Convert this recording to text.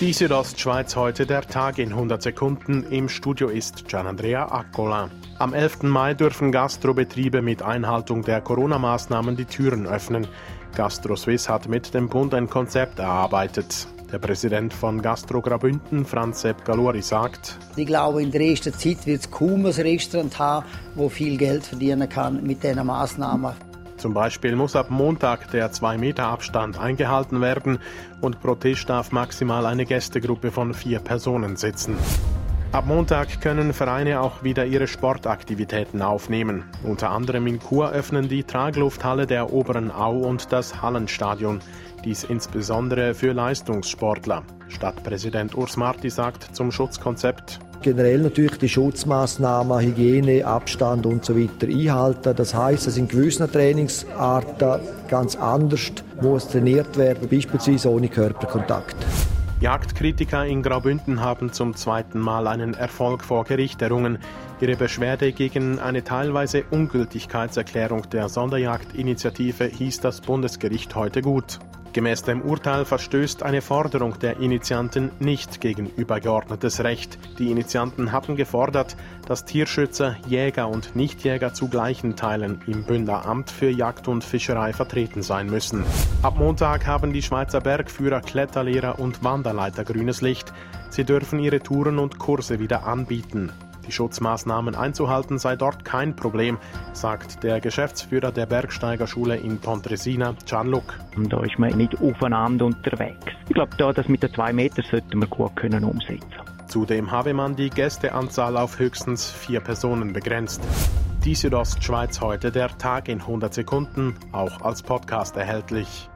Die Südostschweiz heute der Tag in 100 Sekunden. Im Studio ist Gianandrea Accola. Am 11. Mai dürfen Gastrobetriebe mit Einhaltung der Corona-Maßnahmen die Türen öffnen. GastroSwiss hat mit dem Bund ein Konzept erarbeitet. Der Präsident von Gastro Graubünden, Franz Sepp Galori, sagt, Ich glaube, in der ersten Zeit wird es kaum ein Restaurant haben, wo viel Geld verdienen kann mit diesen Maßnahmen. Zum Beispiel muss ab Montag der 2-Meter-Abstand eingehalten werden und pro Tisch darf maximal eine Gästegruppe von vier Personen sitzen. Ab Montag können Vereine auch wieder ihre Sportaktivitäten aufnehmen. Unter anderem in Chur öffnen die Traglufthalle der Oberen Au und das Hallenstadion. Dies insbesondere für Leistungssportler. Stadtpräsident Urs Marti sagt zum Schutzkonzept, generell natürlich die Schutzmaßnahmen, Hygiene, Abstand und so weiter einhalten. Das heißt, dass in gewissen Trainingsarten ganz anders muss trainiert werden, beispielsweise ohne Körperkontakt. Jagdkritiker in Graubünden haben zum zweiten Mal einen Erfolg vor Gericht errungen. Ihre Beschwerde gegen eine teilweise Ungültigkeitserklärung der Sonderjagdinitiative hieß das Bundesgericht heute gut. Gemäß dem Urteil verstößt eine Forderung der Initianten nicht gegen übergeordnetes Recht. Die Initianten hatten gefordert, dass Tierschützer, Jäger und Nichtjäger zu gleichen Teilen im Bünderamt für Jagd und Fischerei vertreten sein müssen. Ab Montag haben die Schweizer Bergführer, Kletterlehrer und Wanderleiter grünes Licht. Sie dürfen ihre Touren und Kurse wieder anbieten. Die Schutzmaßnahmen einzuhalten sei dort kein Problem, sagt der Geschäftsführer der Bergsteigerschule in Pontresina, Gianluc. Da ist man nicht aufeinander unterwegs. Ich glaube, da das mit den zwei Metern sollten wir gut können umsetzen. Zudem habe man die Gästeanzahl auf höchstens vier Personen begrenzt. Die Südostschweiz heute der Tag in 100 Sekunden, auch als Podcast erhältlich.